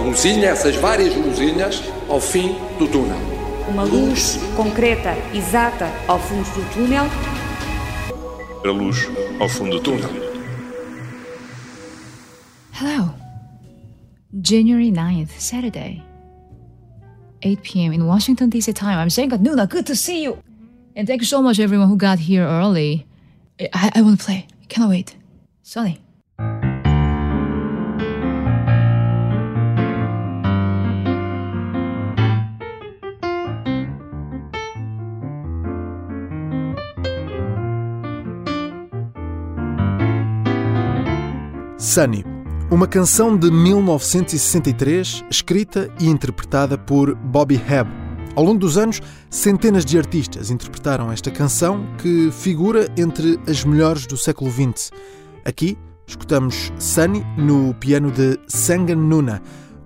luzinha, essas várias luzinhas, ao fim do túnel. Uma luz concreta, exata, ao fundo do túnel. A luz ao fundo do túnel. Hello. January 9th, Saturday. 8 p.m. in Washington, D.C. time. I'm saying at Nuna, good to see you. And thank you so much, everyone who got here early. I, I want to play. Cannot wait. Sonny. Sunny, uma canção de 1963, escrita e interpretada por Bobby Hebb. Ao longo dos anos, centenas de artistas interpretaram esta canção, que figura entre as melhores do século XX. Aqui, escutamos Sunny no piano de Sangan Nuna,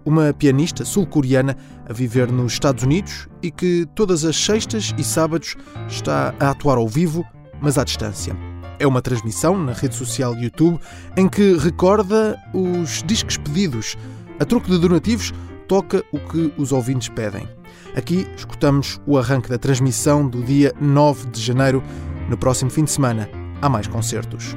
uma pianista sul-coreana a viver nos Estados Unidos e que todas as sextas e sábados está a atuar ao vivo, mas à distância. É uma transmissão na rede social YouTube em que recorda os discos pedidos. A troco de donativos, toca o que os ouvintes pedem. Aqui escutamos o arranque da transmissão do dia 9 de janeiro. No próximo fim de semana, há mais concertos.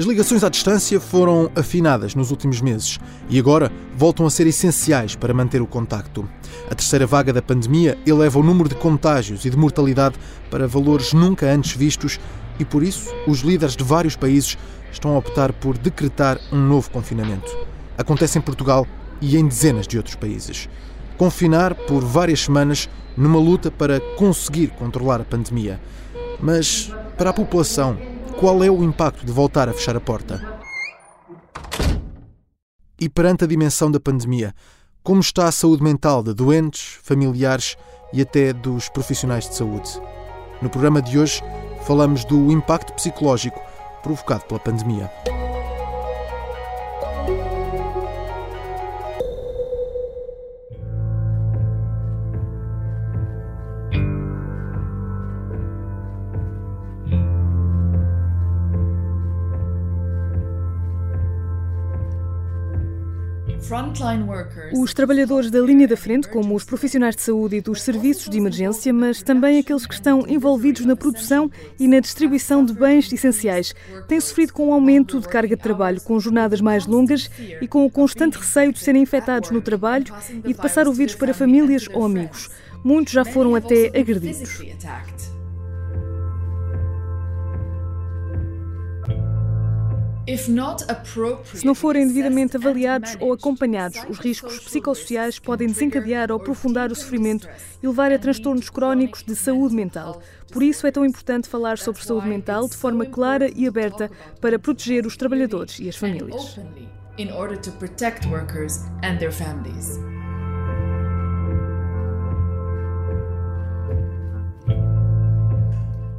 As ligações à distância foram afinadas nos últimos meses e agora voltam a ser essenciais para manter o contacto. A terceira vaga da pandemia eleva o número de contágios e de mortalidade para valores nunca antes vistos e por isso os líderes de vários países estão a optar por decretar um novo confinamento. Acontece em Portugal e em dezenas de outros países. Confinar por várias semanas numa luta para conseguir controlar a pandemia. Mas para a população qual é o impacto de voltar a fechar a porta? E perante a dimensão da pandemia, como está a saúde mental de doentes, familiares e até dos profissionais de saúde? No programa de hoje, falamos do impacto psicológico provocado pela pandemia. Os trabalhadores da linha da frente, como os profissionais de saúde e dos serviços de emergência, mas também aqueles que estão envolvidos na produção e na distribuição de bens essenciais, têm sofrido com o um aumento de carga de trabalho, com jornadas mais longas e com o constante receio de serem infectados no trabalho e de passar o vírus para famílias ou amigos. Muitos já foram até agredidos. Se não forem devidamente avaliados ou acompanhados, os riscos psicossociais podem desencadear ou aprofundar o sofrimento e levar a transtornos crónicos de saúde mental. Por isso é tão importante falar sobre saúde mental de forma clara e aberta para proteger os trabalhadores e as famílias.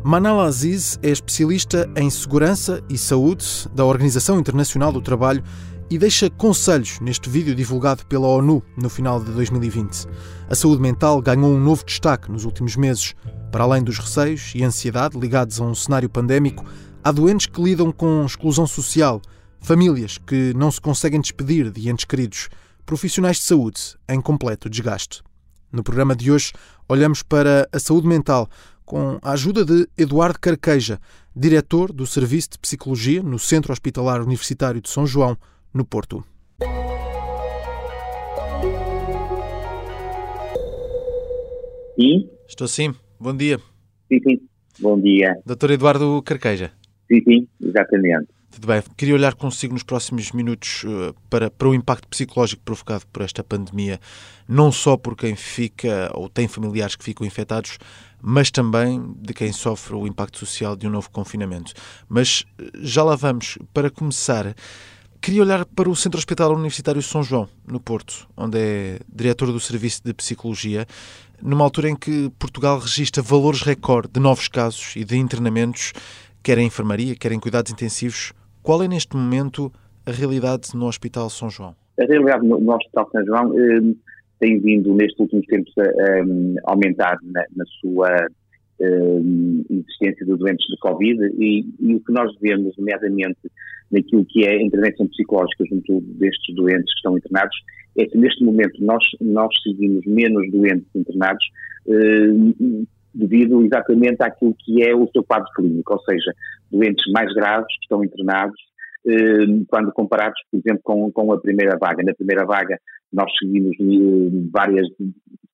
Manal Aziz é especialista em segurança e saúde da Organização Internacional do Trabalho e deixa conselhos neste vídeo divulgado pela ONU no final de 2020. A saúde mental ganhou um novo destaque nos últimos meses. Para além dos receios e ansiedade ligados a um cenário pandémico, há doentes que lidam com exclusão social, famílias que não se conseguem despedir de entes queridos, profissionais de saúde em completo desgaste. No programa de hoje, olhamos para a saúde mental com a ajuda de Eduardo Carqueja, diretor do Serviço de Psicologia no Centro Hospitalar Universitário de São João, no Porto. Sim? Estou sim. Bom dia. Sim, sim. Bom dia. Doutor Eduardo Carqueja. Sim, sim, exatamente. Tudo bem. Queria olhar consigo nos próximos minutos uh, para, para o impacto psicológico provocado por esta pandemia, não só por quem fica ou tem familiares que ficam infectados, mas também de quem sofre o impacto social de um novo confinamento. Mas uh, já lá vamos. Para começar, queria olhar para o Centro Hospitalar Universitário São João, no Porto, onde é diretor do Serviço de Psicologia, numa altura em que Portugal registra valores recorde de novos casos e de internamentos, quer em enfermaria, quer em cuidados intensivos qual é neste momento a realidade no Hospital São João? A realidade no, no Hospital São João eh, tem vindo nestes últimos tempos a, a aumentar na, na sua eh, existência de doentes de Covid e, e, o que nós vemos, nomeadamente naquilo que é a intervenção psicológica junto destes doentes que estão internados, é que neste momento nós, nós seguimos menos doentes internados eh, devido exatamente àquilo que é o seu quadro clínico, ou seja, doentes mais graves que estão internados, eh, quando comparados, por exemplo, com, com a primeira vaga. Na primeira vaga nós seguimos eh, várias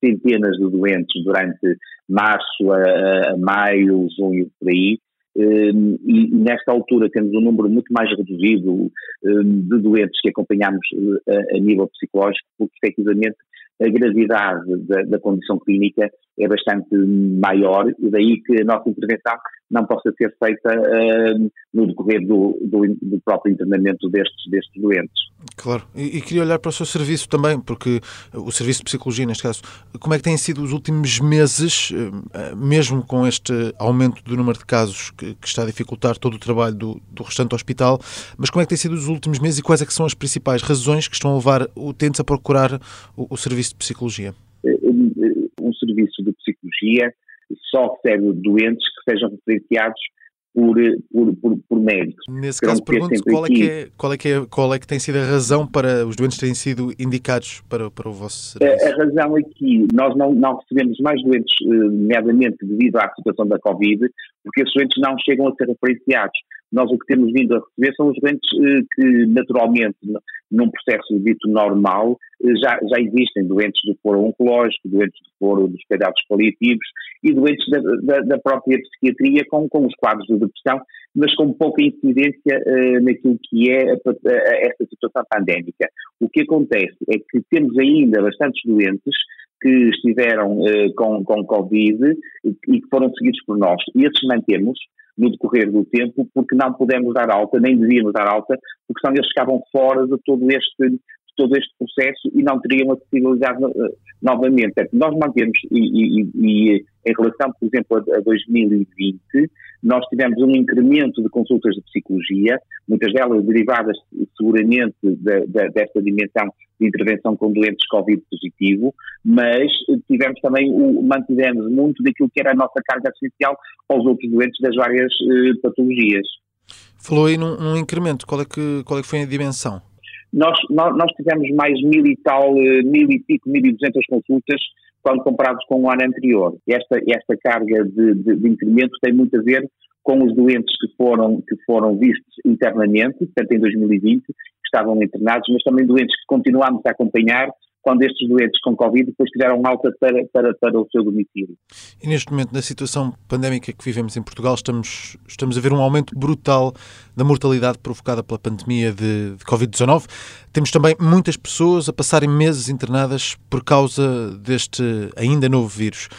centenas de doentes durante março a, a maio, junho, por aí, e nesta altura temos um número muito mais reduzido ehm, de doentes que acompanhamos eh, a nível psicológico, porque efetivamente a gravidade da, da, condição clínica é bastante maior e daí que a nossa intervenção não possa ser feita uh, no decorrer do, do, do, próprio internamento destes, destes doentes. Claro, e, e, queria olhar para o seu serviço também, porque o serviço de psicologia, neste caso, como é que têm sido os últimos meses, uh, mesmo com este aumento do número de casos que, que está a dificultar todo o trabalho do, do, restante hospital, mas como é que têm sido os últimos meses e quais é que são as principais razões que estão a levar utentes a procurar o, o serviço de psicologia? Eh, um serviço de psicologia só recebe doentes que sejam referenciados por, por, por, por médicos. Nesse caso, pergunto qual é, que é, qual, é que é, qual é que tem sido a razão para os doentes terem sido indicados para, para o vosso serviço? A, a razão aqui, é nós não, não recebemos mais doentes, eh, nomeadamente devido à situação da Covid, porque esses doentes não chegam a ser referenciados. Nós o que temos vindo a receber são os doentes eh, que, naturalmente, num processo dito normal, eh, já, já existem doentes do foro oncológico, doentes do foro dos cuidados paliativos e doentes da, da, da, própria psiquiatria com, com os quadros de depressão, mas com pouca incidência uh, naquilo que é a, a, esta situação pandémica. O que acontece é que temos ainda bastantes doentes que estiveram uh, com, com Covid e, e que foram seguidos por nós. E esses mantemos, no decorrer do tempo, porque não pudemos dar alta, nem devíamos dar alta, porque senão eles ficavam fora de todo este, todo este processo e não teriam acessibilidade uh, novamente. Nós mantemos, e, e, e, em relação, por exemplo, a, a 2020, nós tivemos um incremento de consultas de psicologia, muitas delas derivadas seguramente de, de, desta dimensão de intervenção com doentes Covid positivo, mas tivemos também, o, mantivemos muito daquilo que era a nossa carga essencial aos outros doentes das várias uh, patologias. Falou aí num, num, incremento, qual é, que, qual é que foi a dimensão? Nós, nós, nós tivemos mais mil e tal, eh, mil e pico, mil e duzentas consultas quando comparados com o ano anterior. Esta, esta carga de, de, de incremento tem muito a ver com os doentes que foram, que foram vistos internamente, portanto em 2020, que estavam internados, mas também doentes que continuámos a acompanhar quando estes doentes com Covid depois tiveram alta para, para, para o seu domicílio. E neste momento, na situação pandémica que vivemos em Portugal, estamos, estamos a ver um aumento brutal da mortalidade provocada pela pandemia de, de Covid-19. Temos também muitas pessoas a passarem meses internadas por causa deste ainda novo vírus.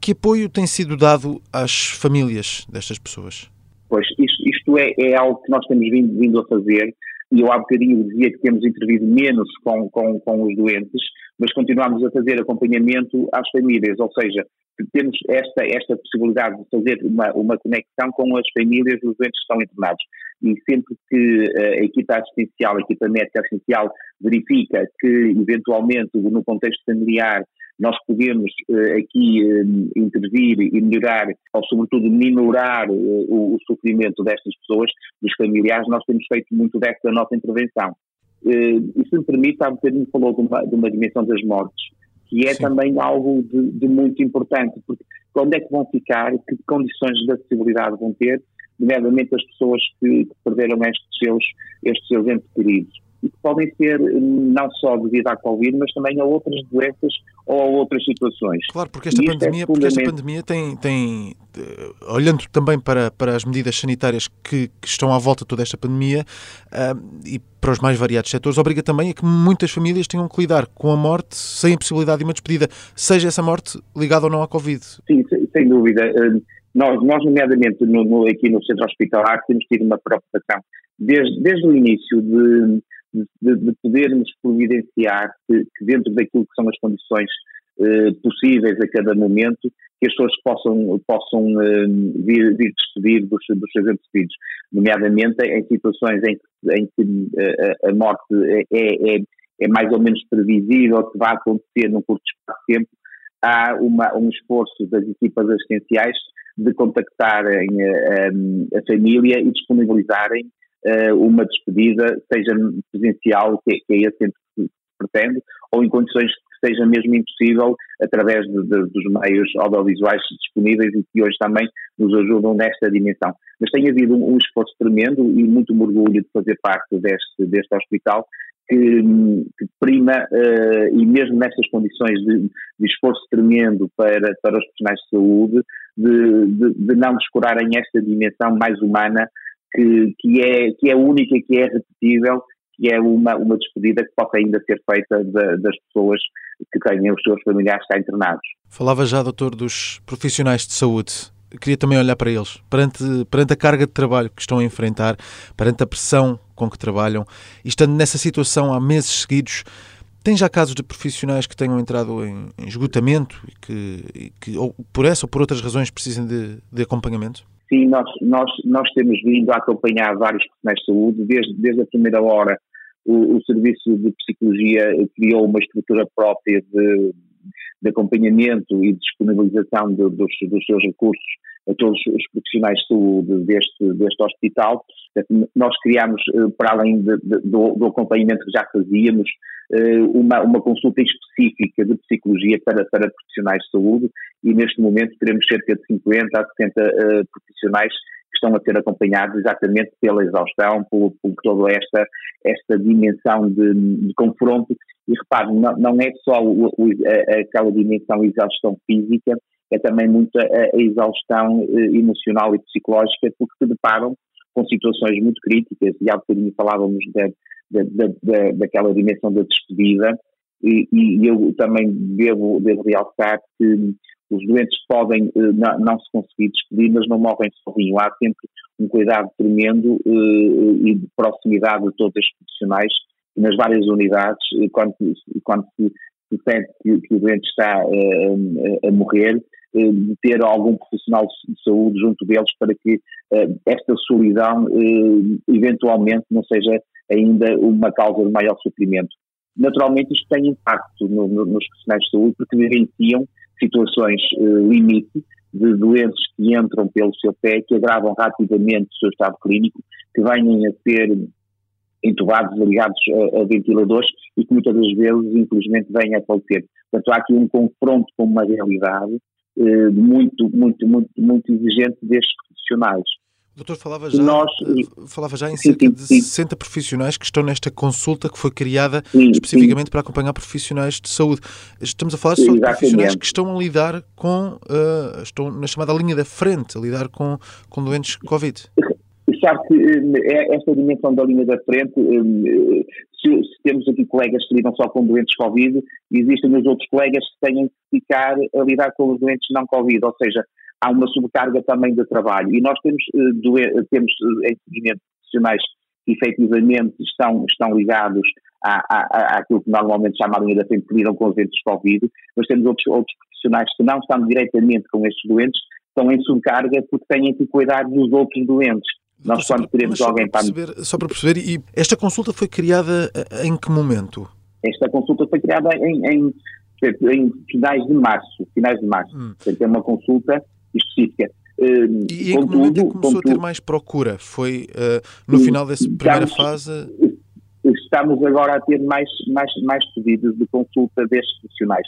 Que apoio tem sido dado às famílias destas pessoas? Pois, isto, isto é, é, algo que nós temos vindo, vindo a fazer e eu há bocadinho dizia que temos intervido menos com, com, com os doentes, mas continuamos a fazer acompanhamento às famílias, ou seja, temos esta, esta possibilidade de fazer uma, uma conexão com as famílias dos doentes que estão internados. E sempre que eh, a equipa assistencial, a equipa médica assistencial verifica que, eventualmente, no contexto familiar, nós podemos uh, aqui uh, intervir e melhorar, ou sobretudo minorar uh, o, o, sofrimento destas pessoas, dos familiares, nós temos feito muito desta nossa intervenção. e se me permite, há um bocadinho falou de uma, de uma dimensão das mortes, que é Sim. também algo de, de, muito importante, porque onde é que vão ficar, que condições de acessibilidade vão ter, nomeadamente as pessoas que, que perderam estes seus, estes seus entes queridos e que podem ser não só devido à Covid, mas também a outras doenças ou a outras situações. Claro, porque esta, é pandemia, é porque esta pandemia tem, tem eh, olhando também para, para as medidas sanitárias que, que estão à volta de toda esta pandemia uh, e para os mais variados setores, obriga também a que muitas famílias tenham que lidar com a morte sem a possibilidade de uma despedida, seja essa morte ligada ou não à Covid. Sim, sem dúvida. Eh, nós, nós nomeadamente, no, no, aqui no centro hospitalar, temos tido uma preocupação desde, desde o início de de, de podermos providenciar que, que, dentro daquilo que são as condições eh, possíveis a cada momento, que as pessoas possam, possam eh, vir, vir despedir dos, dos seus entes nomeadamente em situações em que, em que eh, a morte é, é, é, mais ou menos previsível que vai acontecer num curto espaço de tempo, há uma, um esforço das equipas assistenciais de contactarem a, a, a família e disponibilizarem uma despedida, seja presencial, que, que é esse que se pretende, ou em condições que seja mesmo impossível através de, de, dos meios audiovisuais disponíveis e que hoje também nos ajudam nesta dimensão. Mas tem havido um, um esforço tremendo e muito orgulho de fazer parte deste, deste hospital que, que prima, uh, e mesmo nestas condições de, de, esforço tremendo para, para os profissionais de saúde, de, de, de não descurarem esta dimensão mais humana que, que, é, que é única, que é repetível, que é uma, uma despedida que possa ainda ser feita de, das pessoas que têm os seus familiares cá internados. Falava já, doutor, dos profissionais de saúde queria também olhar para eles, perante, perante a carga de trabalho que estão a enfrentar, perante a pressão com que trabalham, e estando nessa situação há meses seguidos, tem já casos de profissionais que tenham entrado em, em esgotamento e que, e que, ou por essa ou por outras razões, precisem de, de acompanhamento? Sim, nós, nós, nós temos vindo a acompanhar vários profissionais de saúde, desde, desde a primeira hora o, o Serviço de Psicologia criou uma estrutura própria de, de acompanhamento e disponibilização de, dos, dos seus recursos a todos os profissionais de saúde deste, deste hospital. Nós criámos, eh, para além de, de, do, do, acompanhamento que já fazíamos, eh, uma, uma consulta específica de psicologia para, para profissionais de saúde e neste momento teremos cerca de 50 a 70 uh, profissionais estão a ser acompanhados exatamente pela exaustão, por, por toda esta, esta dimensão de, de confronto. E repare, não, não é só o, o, aquela dimensão de exaustão física, é também muito a, a exaustão eh, emocional e psicológica, porque se deparam com situações muito críticas, e há bocadinho falávamos de, de, de, daquela dimensão da despedida, e, e, eu também devo, devo realçar que os doentes podem eh, não, não, se conseguir despedir, mas não morrem sozinhos. Há sempre um cuidado tremendo eh, e de proximidade de todos os profissionais nas várias unidades, quando, quando se, se sente que, que, o doente está a, a morrer, eh, de ter algum profissional de saúde junto deles para que esta solidão eventualmente não seja ainda uma causa de maior sofrimento. Naturalmente isto tem impacto no, no, nos profissionais de saúde porque vivenciam situações uh, limite de doentes que entram pelo seu pé, que agravam rapidamente o seu estado clínico, que venham a ser entubados, ligados a, a, ventiladores e que muitas das vezes, infelizmente, vêm a falecer. Portanto, há aqui um confronto com uma realidade eh, muito, muito, muito, muito exigente destes profissionais. Doutor falava já, nós, eh, falava já em cerca sim, de 60 profissionais que estão nesta consulta que foi criada sim, especificamente sim. para acompanhar profissionais de saúde. Estamos a falar só de profissionais que estão a lidar com, uh, estão na chamada linha da frente, a lidar com, com doentes Covid. Sabe que eh, esta dimensão da linha da frente, se, se, temos aqui colegas que lidam só com doentes Covid, existem os outros colegas que têm que ficar a lidar com os doentes não Covid, ou seja, há uma sobrecarga também de trabalho. E nós temos, eh, temos em seguimento profissionais que efetivamente estão, estão ligados à, à, àquilo que normalmente chama a linha da frente, que lidam com os doentes Covid, mas temos outros, outros profissionais que não estão diretamente com estes doentes, estão em sobrecarga porque têm que cuidar dos outros doentes. Nós, quando queremos alguém para. Perceber, só para perceber, e esta consulta foi criada eh, em que momento? Esta consulta foi criada em, em, em finais de março. Finais de março. Hum. Portanto, é uma consulta específica. Uh, e em que momento é começou a ter mais procura? Foi uh, no final dessa primeira estamos, fase? Estamos agora a ter mais, mais, mais pedidos de consulta destes profissionais.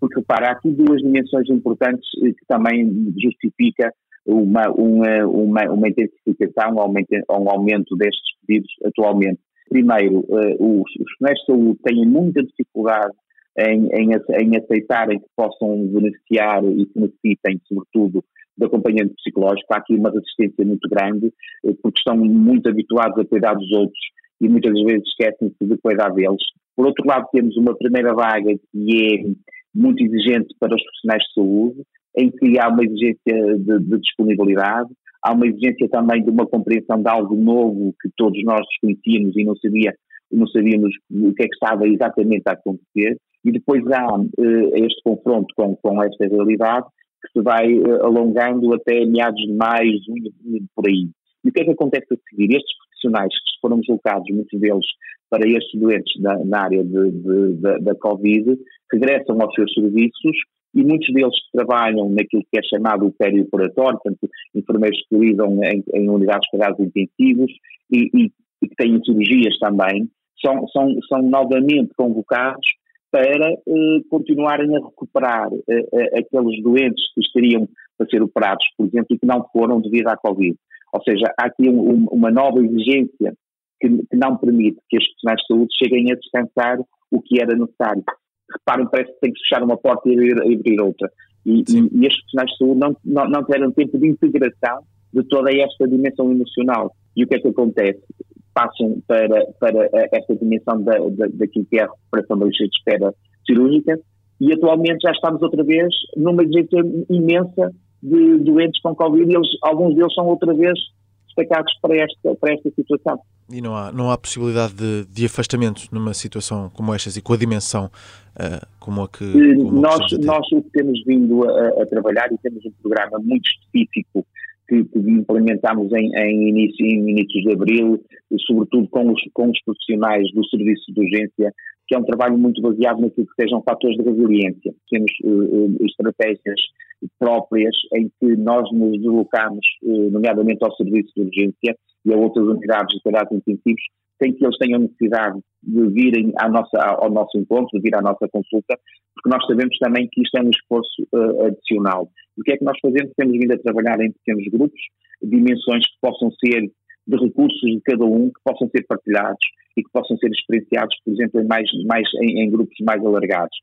Porque, repara, há aqui duas dimensões importantes que também justifica uma, uma, uma, uma intensificação ou um aumento destes pedidos atualmente. Primeiro, uh, os, profissionais de saúde têm muita dificuldade em, em, em, aceitarem que possam beneficiar e que necessitem, sobretudo, de acompanhamento psicológico. Há aqui uma resistência muito grande, uh, porque estão muito habituados a cuidar dos outros e muitas vezes esquecem-se de cuidar deles. Por outro lado, temos uma primeira vaga que é muito exigente para os profissionais de saúde, em que há uma exigência de, de, disponibilidade, há uma exigência também de uma compreensão de algo novo que todos nós desconhecíamos e não, sabia, não sabíamos o que é que estava exatamente a acontecer, e depois há uh, este confronto com, com esta realidade que se vai uh, alongando até meados de maio, junho, por aí. E o que é que acontece a seguir? Estes profissionais que foram deslocados, muitos deles, para estes doentes na, na área de, de, de, da Covid, regressam aos seus serviços e muitos deles trabalham naquilo que é chamado o perioperatório, portanto, enfermeiros que lidam em, em unidades de cuidados intensivos e, e, e, que têm cirurgias também, são, são, são novamente convocados para eh, continuarem a recuperar eh, eh, aqueles doentes que estariam a ser operados, por exemplo, e que não foram devido à Covid. Ou seja, há aqui um, um, uma nova exigência que, que, não permite que os profissionais de saúde cheguem a descansar o que era necessário. Reparem, parece que tem que fechar uma porta e abrir, abrir outra. E, e, e, estes profissionais de saúde não, não, não tiveram tempo de integração de toda esta dimensão emocional. E o que é que acontece? Passam para, para esta dimensão da, da, daquilo que é a recuperação da lista de espera cirúrgica e atualmente já estamos outra vez numa exigência imensa de doentes com Covid e eles, alguns deles são outra vez destacados para esta, para esta situação. E não há, não há possibilidade de, de afastamento numa situação como estas e com a dimensão uh, como a que. Como nós, a nós o que temos vindo a, a, trabalhar e temos um programa muito específico que, que implementámos em, em, início, em inícios de abril, sobretudo com os, com os profissionais do serviço de urgência, que é um trabalho muito baseado naquilo que sejam fatores de resiliência. Temos uh, estratégias próprias em que nós nos deslocamos, uh, nomeadamente ao serviço de urgência e a outras unidades de cuidados intensivos, sem que eles tenham necessidade de virem à nossa, ao nosso encontro, de vir à nossa consulta, porque nós sabemos também que isto é um esforço uh, adicional. O que é que nós fazemos? Temos vindo a trabalhar em pequenos grupos, dimensões que possam ser de recursos de cada um, que possam ser partilhados e que possam ser experienciados, por exemplo, em, mais, mais, em, em grupos mais alargados.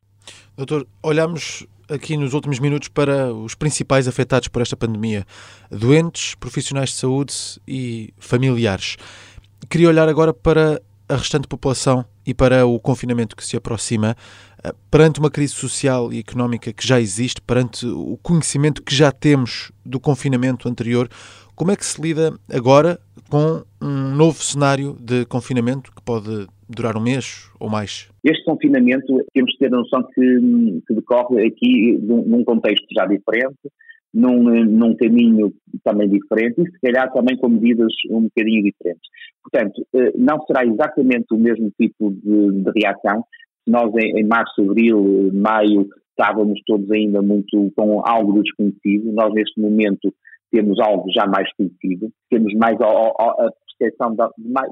Doutor, olhamos aqui nos últimos minutos para os principais afetados por esta pandemia: doentes, profissionais de saúde e familiares. Queria olhar agora para a restante população e para o confinamento que se aproxima, eh, perante uma crise social e económica que já existe, perante o conhecimento que já temos do confinamento anterior, como é que se lida agora com um novo cenário de confinamento que pode durar um mês ou mais? Este confinamento, temos que ter a noção que, que decorre aqui num contexto já diferente, num, num, caminho também diferente e se calhar também com medidas um bocadinho diferentes. Portanto, eh, não será exatamente o mesmo tipo de, de reação. Nós em, em março, abril, maio estávamos todos ainda muito com algo desconhecido, nós neste momento temos algo já mais conhecido, temos mais a, a, a percepção de,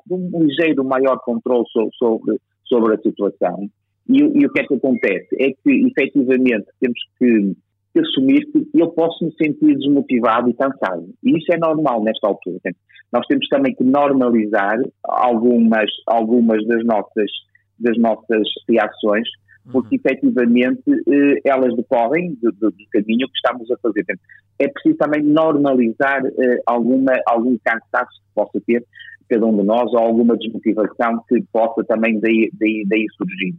de, um ligeiro maior controle sobre, sobre a situação. E, e, o que é que acontece? É que, efetivamente, temos que, que assumir que eu posso me sentir desmotivado e cansado. E isso é normal nesta altura. Nós temos também que normalizar algumas, algumas das, nossas, das nossas reações porque uhum. efetivamente eh, elas decorrem do, do, do, caminho que estamos a fazer. É preciso também normalizar eh, alguma, algum cansaço que possa ter cada um de nós ou alguma desmotivação que possa também daí, daí, daí surgir.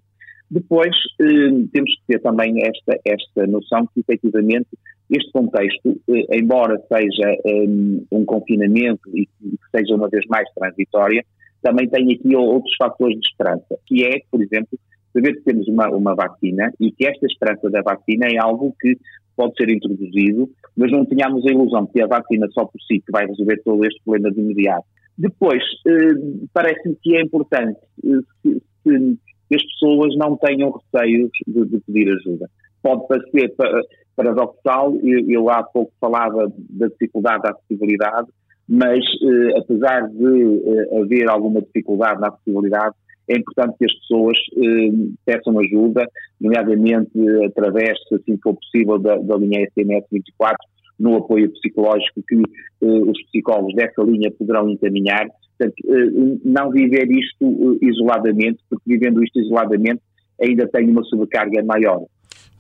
Depois, eh, temos que ter também esta, esta noção que efetivamente este contexto, eh, embora seja eh, um confinamento e que seja uma vez mais transitória, também tem aqui outros fatores de esperança, que é, por exemplo, saber que temos uma, uma vacina e que esta esperança da vacina é algo que pode ser introduzido, mas não tínhamos a ilusão que a vacina só por si que vai resolver todo este problema de imediato. Depois, eh, parece-me que é importante eh, que as pessoas não tenham receios de, de pedir ajuda. Pode parecer paradoxal, eu, eu há pouco falava da dificuldade da acessibilidade, mas eh, apesar de eh, haver alguma dificuldade na acessibilidade, é importante que as pessoas eh, peçam ajuda, nomeadamente através, se assim for possível, da, da linha SMS 24, no apoio psicológico que eh, os psicólogos dessa linha poderão encaminhar. Portanto, eh, não viver isto eh, isoladamente, porque vivendo isto isoladamente ainda tem uma sobrecarga maior.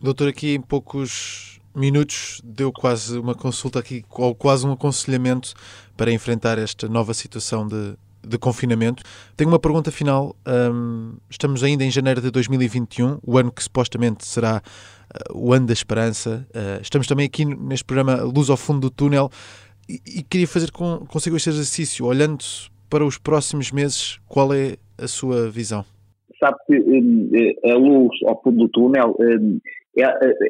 Doutor, aqui em poucos minutos deu quase uma consulta aqui, ou quase um aconselhamento para enfrentar esta nova situação de, de confinamento. Tenho uma pergunta final. Um, estamos ainda em janeiro de 2021, o ano que supostamente será uh, o ano da esperança. Uh, estamos também aqui neste programa Luz ao Fundo do Túnel e, queria fazer consigo este exercício, olhando para os próximos meses, qual é a sua visão? Sabe que um, eh, a luz ao fundo do túnel um,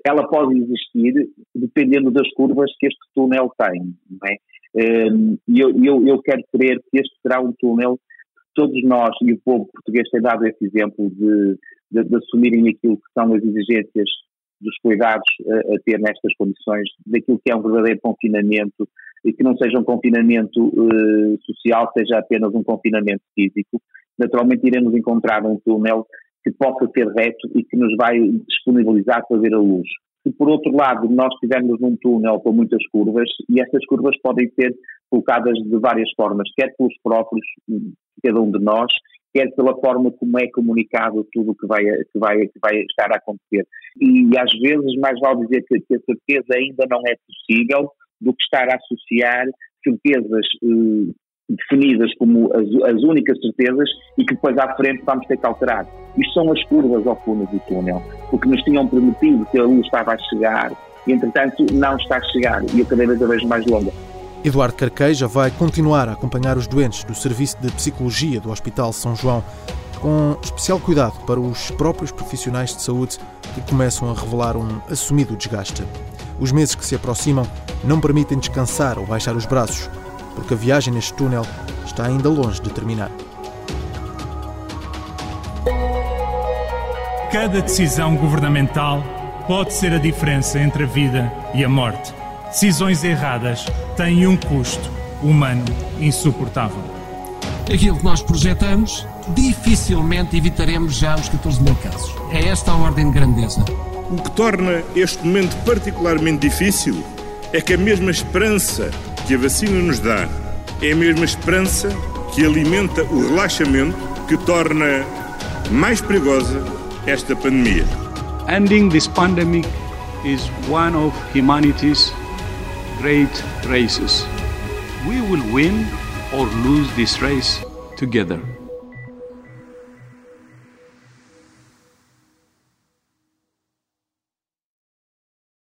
ela pode existir dependendo das curvas que este túnel tem, não é? Ehm, e eu, eu, eu quero crer que este será um túnel que todos nós e o povo português tem dado esse exemplo de, de, de assumirem aquilo que são as exigências dos cuidados a, a ter nestas condições, daquilo que é um verdadeiro confinamento e que não seja um confinamento uh, social, seja apenas um confinamento físico. Naturalmente iremos encontrar um túnel que possa ser reto e que nos vai disponibilizar para ver a luz. Se por outro lado nós estivermos num túnel com muitas curvas, e essas curvas podem ser colocadas de várias formas, quer pelos próprios, cada um de nós, quer pela forma como é comunicado tudo o que vai, que vai, que vai estar a acontecer. E às vezes mais vale dizer que, que a certeza ainda não é possível do que estar a associar certezas eh, definidas como as, as, únicas certezas e que depois à frente vamos ter que alterar. Isto são as curvas ao fundo do túnel, porque nos tinham prometido que a luz estava a chegar e entretanto não está a chegar e a cadeira cada vez mais longa. Eduardo Carqueja vai continuar a acompanhar os doentes do Serviço de Psicologia do Hospital São João, com especial cuidado para os próprios profissionais de saúde que começam a revelar um assumido desgaste. Os meses que se aproximam não permitem descansar ou baixar os braços, porque a viagem neste túnel está ainda longe de terminar. Cada decisão governamental pode ser a diferença entre a vida e a morte. Decisões erradas têm um custo humano insuportável. Aquilo que nós projetamos, dificilmente evitaremos já os 14 mil casos. É esta a ordem de grandeza. O que torna este momento particularmente difícil é que a mesma esperança que a vacina nos dá é a mesma esperança que alimenta o relaxamento que torna mais perigosa esta pandemia. Ending this pandemic is one of humanity's great races. We will win or lose this race together.